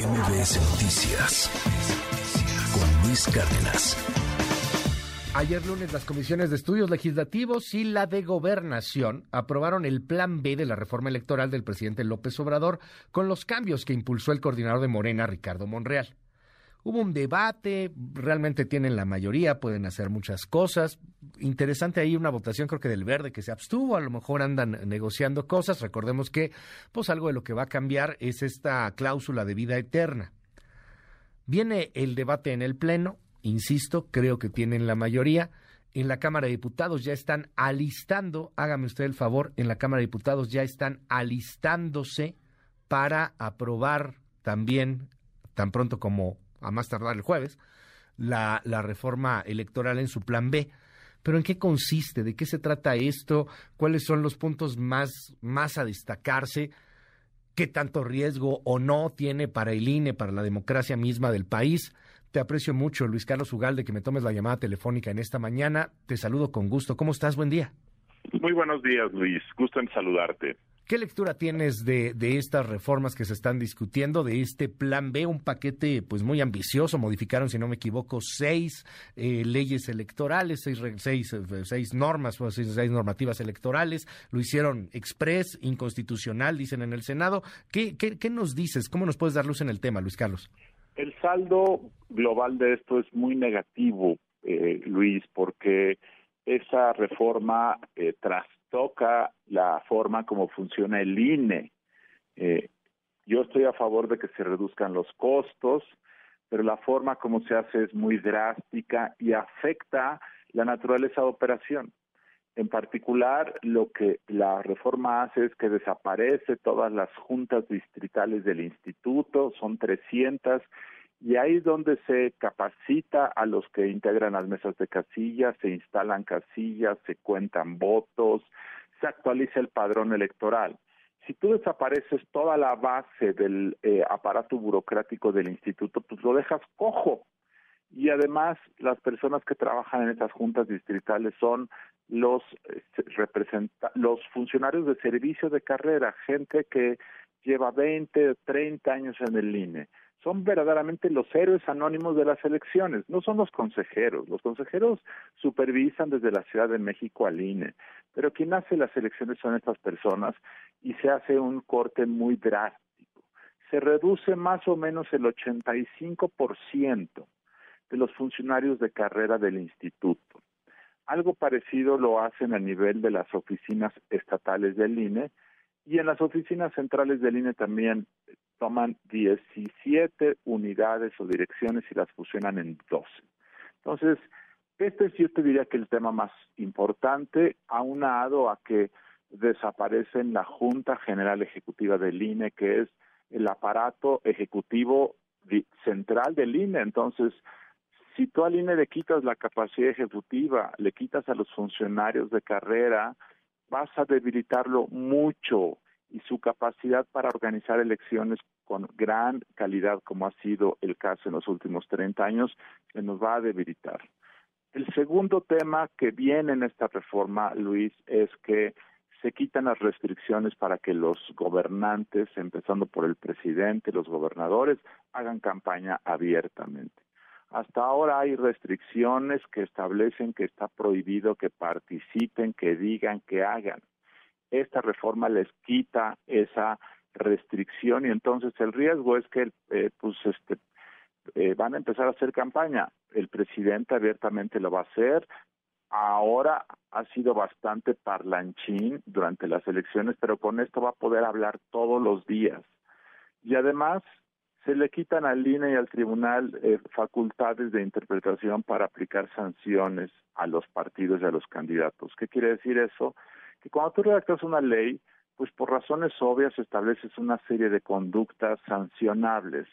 MBS Noticias con Luis Cárdenas. Ayer lunes las comisiones de estudios legislativos y la de gobernación aprobaron el plan B de la reforma electoral del presidente López Obrador con los cambios que impulsó el coordinador de Morena, Ricardo Monreal. Hubo un debate, realmente tienen la mayoría, pueden hacer muchas cosas. Interesante ahí una votación, creo que del verde que se abstuvo, a lo mejor andan negociando cosas. Recordemos que, pues algo de lo que va a cambiar es esta cláusula de vida eterna. Viene el debate en el Pleno, insisto, creo que tienen la mayoría. En la Cámara de Diputados ya están alistando, hágame usted el favor, en la Cámara de Diputados ya están alistándose para aprobar también, tan pronto como a más tardar el jueves, la, la reforma electoral en su plan B. Pero ¿en qué consiste? ¿De qué se trata esto? ¿Cuáles son los puntos más, más a destacarse? ¿Qué tanto riesgo o no tiene para el INE, para la democracia misma del país? Te aprecio mucho, Luis Carlos Ugalde, que me tomes la llamada telefónica en esta mañana. Te saludo con gusto. ¿Cómo estás? Buen día. Muy buenos días, Luis. Gusto en saludarte. ¿Qué lectura tienes de, de, estas reformas que se están discutiendo, de este plan B, un paquete pues muy ambicioso? Modificaron, si no me equivoco, seis eh, leyes electorales, seis, seis, eh, seis normas, pues, seis, seis, normativas electorales. Lo hicieron express, inconstitucional, dicen en el Senado. ¿Qué, qué, qué nos dices? ¿Cómo nos puedes dar luz en el tema, Luis Carlos? El saldo global de esto es muy negativo, eh, Luis, porque esa reforma eh, trastoca la forma como funciona el INE. Eh, yo estoy a favor de que se reduzcan los costos, pero la forma como se hace es muy drástica y afecta la naturaleza de operación. En particular, lo que la reforma hace es que desaparece todas las juntas distritales del instituto, son 300, y ahí es donde se capacita a los que integran las mesas de casillas, se instalan casillas, se cuentan votos, se actualiza el padrón electoral. Si tú desapareces toda la base del eh, aparato burocrático del instituto, pues lo dejas cojo. Y además, las personas que trabajan en esas juntas distritales son los eh, representa los funcionarios de servicio de carrera, gente que lleva 20, 30 años en el INE son verdaderamente los héroes anónimos de las elecciones, no son los consejeros. Los consejeros supervisan desde la Ciudad de México al INE, pero quien hace las elecciones son estas personas y se hace un corte muy drástico. Se reduce más o menos el 85% de los funcionarios de carrera del instituto. Algo parecido lo hacen a nivel de las oficinas estatales del INE y en las oficinas centrales del INE también toman 17 unidades o direcciones y las fusionan en 12. Entonces, este es, yo te diría que el tema más importante, aunado a que desaparece en la Junta General Ejecutiva del INE, que es el aparato ejecutivo central del INE. Entonces, si tú al INE le quitas la capacidad ejecutiva, le quitas a los funcionarios de carrera, vas a debilitarlo mucho y su capacidad para organizar elecciones con gran calidad, como ha sido el caso en los últimos 30 años, se nos va a debilitar. El segundo tema que viene en esta reforma, Luis, es que se quitan las restricciones para que los gobernantes, empezando por el presidente, los gobernadores, hagan campaña abiertamente. Hasta ahora hay restricciones que establecen que está prohibido que participen, que digan, que hagan esta reforma les quita esa restricción y entonces el riesgo es que eh, pues este eh, van a empezar a hacer campaña el presidente abiertamente lo va a hacer ahora ha sido bastante parlanchín durante las elecciones pero con esto va a poder hablar todos los días y además se le quitan al INE y al tribunal eh, facultades de interpretación para aplicar sanciones a los partidos y a los candidatos. ¿Qué quiere decir eso? Que cuando tú redactas una ley, pues por razones obvias estableces una serie de conductas sancionables,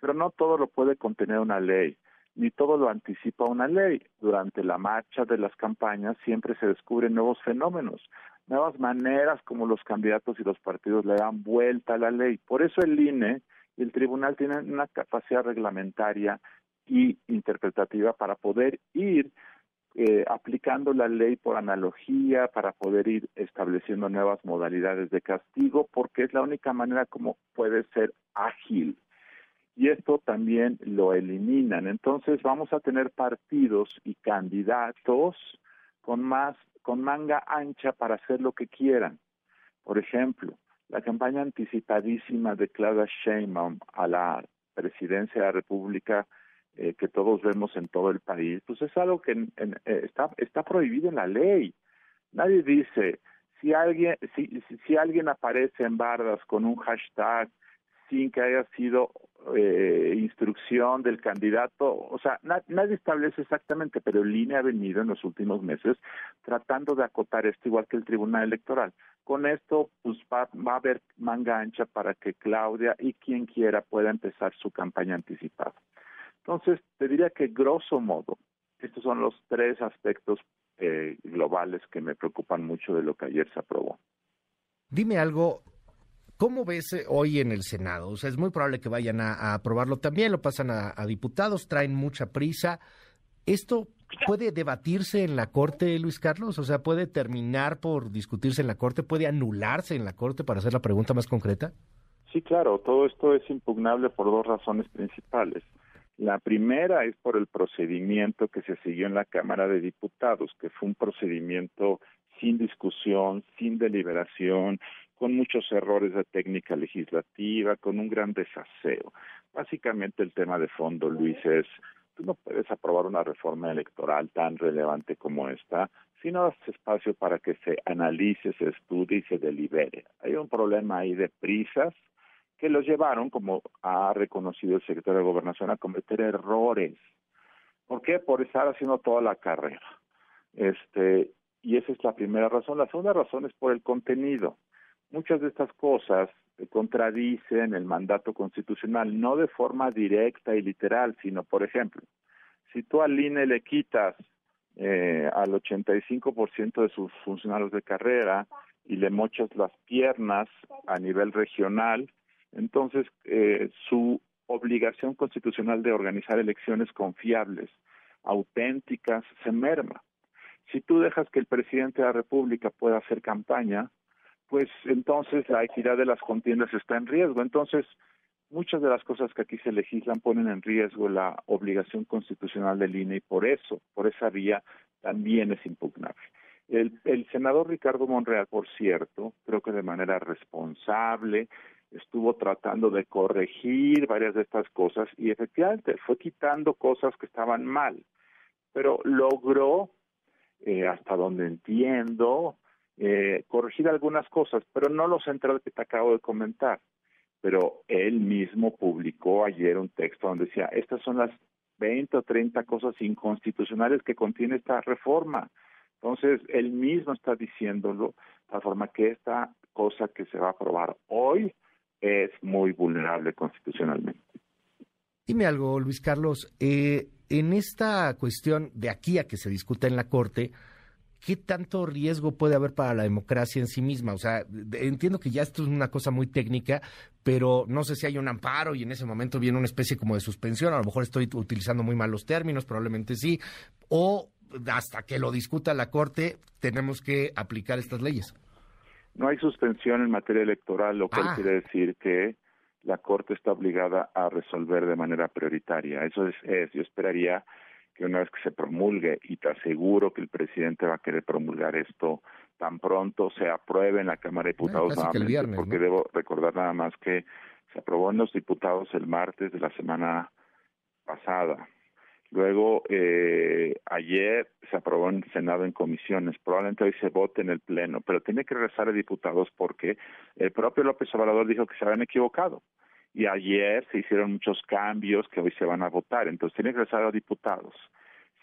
pero no todo lo puede contener una ley, ni todo lo anticipa una ley. Durante la marcha de las campañas siempre se descubren nuevos fenómenos, nuevas maneras como los candidatos y los partidos le dan vuelta a la ley. Por eso el INE y el tribunal tienen una capacidad reglamentaria y interpretativa para poder ir eh, aplicando la ley por analogía para poder ir estableciendo nuevas modalidades de castigo, porque es la única manera como puede ser ágil. y esto también lo eliminan. Entonces vamos a tener partidos y candidatos con más con manga ancha para hacer lo que quieran. Por ejemplo, la campaña anticipadísima de Claudia Sheinbaum a la presidencia de la República eh, que todos vemos en todo el país, pues es algo que eh, está está prohibido en la ley. Nadie dice si alguien si, si alguien aparece en bardas con un hashtag sin que haya sido eh, instrucción del candidato, o sea, nadie establece exactamente, pero el INE ha venido en los últimos meses tratando de acotar esto igual que el Tribunal Electoral. Con esto, pues va, va a haber manga ancha para que Claudia y quien quiera pueda empezar su campaña anticipada. Entonces, te diría que grosso modo, estos son los tres aspectos eh, globales que me preocupan mucho de lo que ayer se aprobó. Dime algo, ¿Cómo ves eh, hoy en el Senado? O sea, es muy probable que vayan a, aprobarlo también, lo pasan a, diputados, traen mucha prisa. ¿Esto puede debatirse en la Corte, Luis Carlos? O sea, ¿puede terminar por discutirse en la Corte? ¿Puede anularse en la Corte para hacer la pregunta más concreta? Sí, claro, todo esto es impugnable por dos razones principales. La primera es por el procedimiento que se siguió en la Cámara de Diputados, que fue un procedimiento sin discusión, sin deliberación, con muchos errores de técnica legislativa, con un gran desaseo. Básicamente el tema de fondo, Luis, es, tú no puedes aprobar una reforma electoral tan relevante como esta si no das espacio para que se analice, se estudie y se delibere. Hay un problema ahí de prisas que los llevaron, como ha reconocido el secretario de Gobernación, a cometer errores. ¿Por qué? Por estar haciendo toda la carrera. Este, y esa es la primera razón. La segunda razón es por el contenido muchas de estas cosas contradicen el mandato constitucional, no de forma directa y literal, sino, por ejemplo, si tú al INE le quitas eh, al 85% de sus funcionarios de carrera y le mochas las piernas a nivel regional, entonces eh, su obligación constitucional de organizar elecciones confiables, auténticas, se merma. Si tú dejas que el presidente de la República pueda hacer campaña, pues entonces la equidad de las contiendas está en riesgo. Entonces, muchas de las cosas que aquí se legislan ponen en riesgo la obligación constitucional del INE y por eso, por esa vía, también es impugnable. El, el senador Ricardo Monreal, por cierto, creo que de manera responsable, estuvo tratando de corregir varias de estas cosas y efectivamente fue quitando cosas que estaban mal, pero logró, eh, hasta donde entiendo, eh, corregir algunas cosas, pero no lo central que te acabo de comentar. Pero él mismo publicó ayer un texto donde decía, estas son las 20 o 30 cosas inconstitucionales que contiene esta reforma. Entonces, él mismo está diciéndolo, de forma que esta cosa que se va a aprobar hoy es muy vulnerable constitucionalmente. Dime algo, Luis Carlos. Eh, en esta cuestión de aquí a que se discuta en la Corte, ¿qué tanto riesgo puede haber para la democracia en sí misma? O sea, entiendo que ya esto es una cosa muy técnica, pero no sé si hay un amparo y en ese momento viene una especie como de suspensión, a lo mejor estoy utilizando muy mal los términos, probablemente sí, o hasta que lo discuta la Corte tenemos que aplicar estas leyes. No hay suspensión en materia electoral, lo cual ah. quiere decir que la Corte está obligada a resolver de manera prioritaria. Eso es, es yo esperaría que una vez que se promulgue, y te aseguro que el presidente va a querer promulgar esto tan pronto se apruebe en la Cámara de Diputados nuevamente, porque debo recordar nada más que se aprobó en los diputados el martes de la semana pasada. Luego, eh, ayer se aprobó en el Senado en comisiones. Probablemente hoy se vote en el Pleno, pero tiene que regresar a diputados porque el propio López Obrador dijo que se habían equivocado y ayer se hicieron muchos cambios que hoy se van a votar, entonces tiene que regresar a diputados.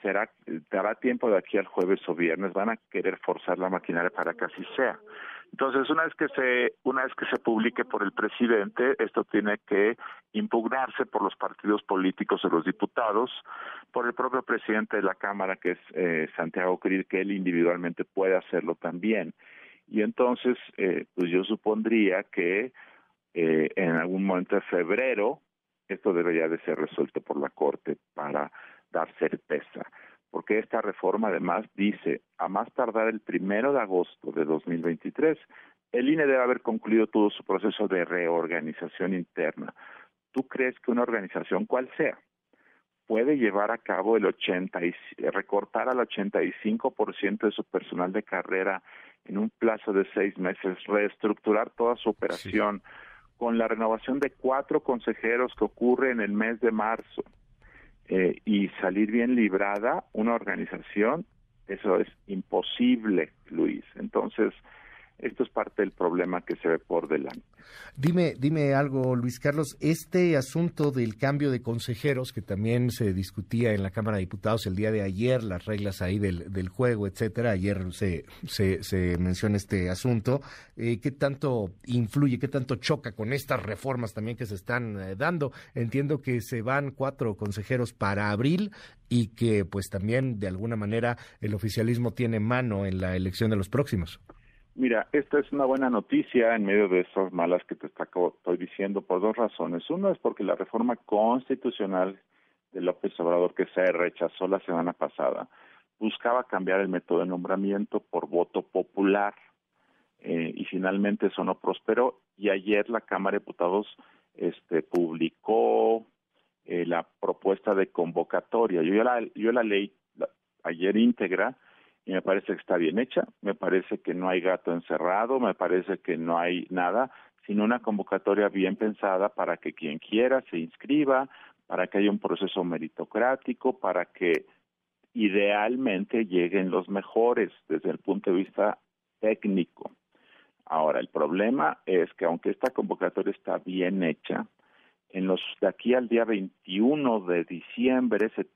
Será, dará tiempo de aquí al jueves o viernes, van a querer forzar la maquinaria para que así sea. Entonces, una vez que se, una vez que se publique por el presidente, esto tiene que impugnarse por los partidos políticos de los diputados, por el propio presidente de la Cámara, que es eh, Santiago Krill, que él individualmente puede hacerlo también. Y entonces, eh, pues yo supondría que eh, en algún momento de febrero, esto debería de ser resuelto por la Corte para dar certeza, porque esta reforma además dice, a más tardar el primero de agosto de 2023, el INE debe haber concluido todo su proceso de reorganización interna. ¿tú crees que una organización, cual sea, puede llevar a cabo el 80 y recortar al 85% de su personal de carrera en un plazo de seis meses, reestructurar toda su operación con la renovación de cuatro consejeros que ocurre en el mes de marzo eh, y salir bien librada una organización, eso es imposible, Luis. Entonces, esto es parte del problema que se ve por delante. Dime, dime algo, Luis Carlos. Este asunto del cambio de consejeros, que también se discutía en la Cámara de Diputados el día de ayer, las reglas ahí del, juego, etcétera. Ayer se, se, se menciona este asunto. Eh, ¿Qué tanto influye, qué tanto choca con estas reformas también que se están eh, dando? Entiendo que se van cuatro consejeros para abril y que, pues, también de alguna manera el oficialismo tiene mano en la elección de los próximos. Mira, esta es una buena noticia en medio de esas malas que te estoy diciendo por dos razones. Uno es porque la reforma constitucional de López Obrador que se rechazó la semana pasada buscaba cambiar el método de nombramiento por voto popular eh, y finalmente eso no prosperó y ayer la Cámara de Diputados este, publicó eh, la propuesta de convocatoria. Yo la, yo la leí ayer íntegra y me parece que está bien hecha, me parece que no hay gato encerrado, me parece que no hay nada, sino una convocatoria bien pensada para que quien quiera se inscriba, para que haya un proceso meritocrático, para que idealmente lleguen los mejores desde el punto de vista técnico. Ahora, el problema es que aunque esta convocatoria está bien hecha, en los de aquí al día 21 de diciembre se,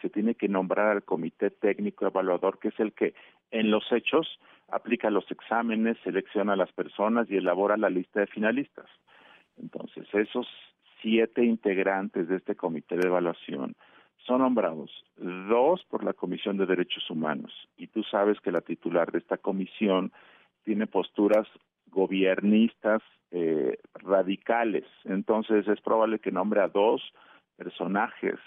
se tiene que nombrar al comité técnico evaluador, que es el que en los hechos aplica los exámenes, selecciona a las personas y elabora la lista de finalistas. Entonces, esos siete integrantes de este comité de evaluación son nombrados dos por la Comisión de Derechos Humanos y tú sabes que la titular de esta comisión tiene posturas gobiernistas eh, radicales. Entonces es probable que nombre a dos personajes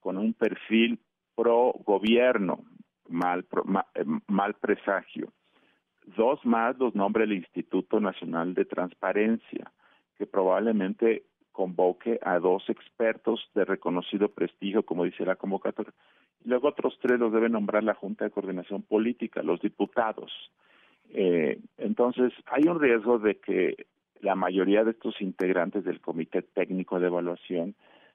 con un perfil pro gobierno, mal, eh, mal presagio. Dos más los nombre el Instituto Nacional de Transparencia, que probablemente convoque a dos expertos de reconocido prestigio, como dice la convocatoria. Luego otros tres los debe nombrar la Junta de Coordinación Política, los diputados. Eh, entonces, hay un riesgo de que la mayoría de estos integrantes del Comité Técnico de Evaluación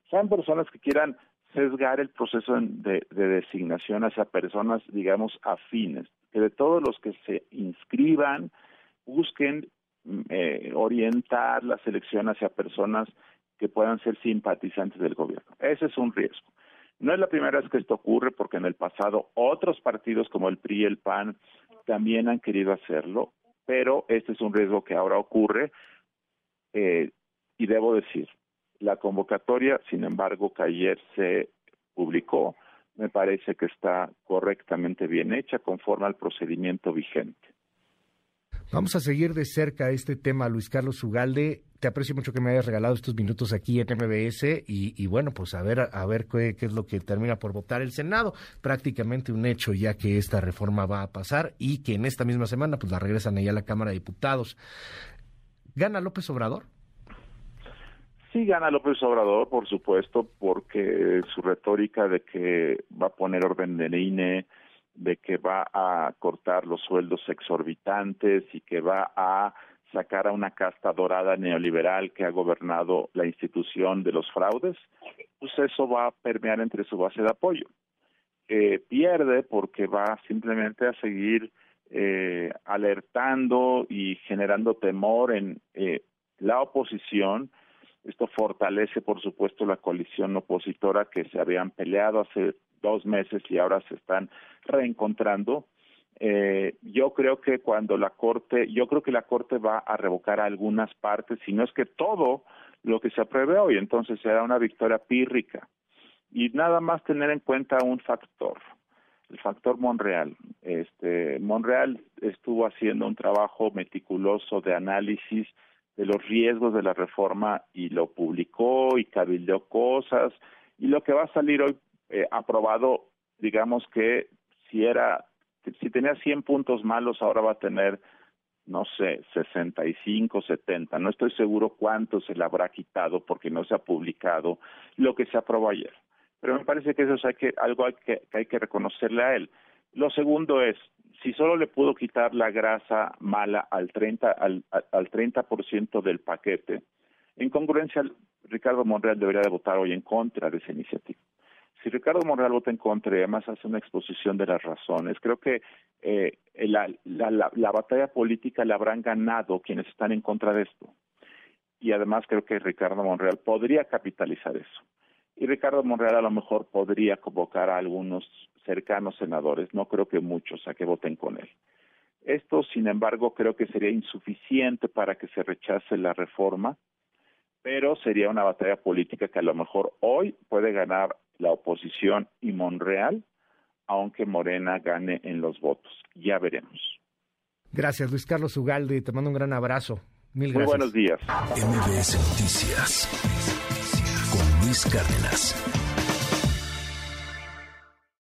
sean personas que quieran sesgar el proceso de, designación hacia personas, digamos, afines, que de todos los que se inscriban busquen mm, eh, orientar la selección hacia personas que puedan ser simpatizantes del gobierno. Ese es un riesgo. No es la primera vez que esto ocurre porque en el pasado otros partidos como el PRI y el PAN también han querido hacerlo, pero este es un riesgo que ahora ocurre eh, y debo decir, la convocatoria, sin embargo, que ayer se publicó, me parece que está correctamente bien hecha conforme al procedimiento vigente. Vamos a seguir de cerca este tema, Luis Carlos Ugalde. Te aprecio mucho que me hayas regalado estos minutos aquí en MBS y, bueno, pues a ver, a ver qué, qué, es lo que termina por votar el Senado. Prácticamente un hecho ya que esta reforma va a pasar y que en esta misma semana pues la regresan allá a la Cámara de Diputados. ¿Gana López Obrador? Sí gana López Obrador, por supuesto, porque su retórica de que va a poner orden en INE, de que va a cortar los sueldos exorbitantes y que va a sacar a una casta dorada neoliberal que ha gobernado la institución de los fraudes, pues eso va a permear entre su base de apoyo. pierde porque va simplemente a seguir eh, alertando y generando temor en eh, la oposición. Esto fortalece, por supuesto, la coalición opositora que se habían peleado hace dos meses y ahora se están reencontrando. Eh, yo creo que cuando la Corte, yo creo que la Corte va a revocar algunas partes, si no es que todo lo que se apruebe hoy, entonces será una victoria pírrica. Y nada más tener en cuenta un factor el factor Monreal. Este, Monreal estuvo haciendo un trabajo meticuloso de análisis de los riesgos de la reforma y lo publicó y cabildeó cosas y lo que va a salir hoy eh, aprobado, digamos que si era si tenía 100 puntos malos ahora va a tener no sé, 65, 70. No estoy seguro cuánto se le habrá quitado porque no se ha publicado lo que se aprobó ayer. Pero me parece que eso es que, algo hay que, hay que reconocerle a él. Lo segundo es, si solo le pudo quitar la grasa mala al 30, al, al 30% del paquete, en congruencia, Ricardo Monreal debería de votar hoy en contra de esa iniciativa. Si Ricardo Monreal vota en contra y además hace una exposición de las razones, creo que eh, la, la, la, batalla política la habrán ganado quienes están en contra de esto. Y además creo que Ricardo Monreal podría capitalizar eso. Y Ricardo Monreal a lo mejor podría convocar a algunos cercanos senadores, no creo que muchos, a que voten con él. Esto, sin embargo, creo que sería insuficiente para que se rechace la reforma, pero sería una batalla política que a lo mejor hoy puede ganar la oposición y Monreal, aunque Morena gane en los votos. Ya veremos. Gracias, Luis Carlos Ugalde. Te mando un gran abrazo. Mil gracias. Muy buenos días. MBS Noticias con Luis Cárdenas.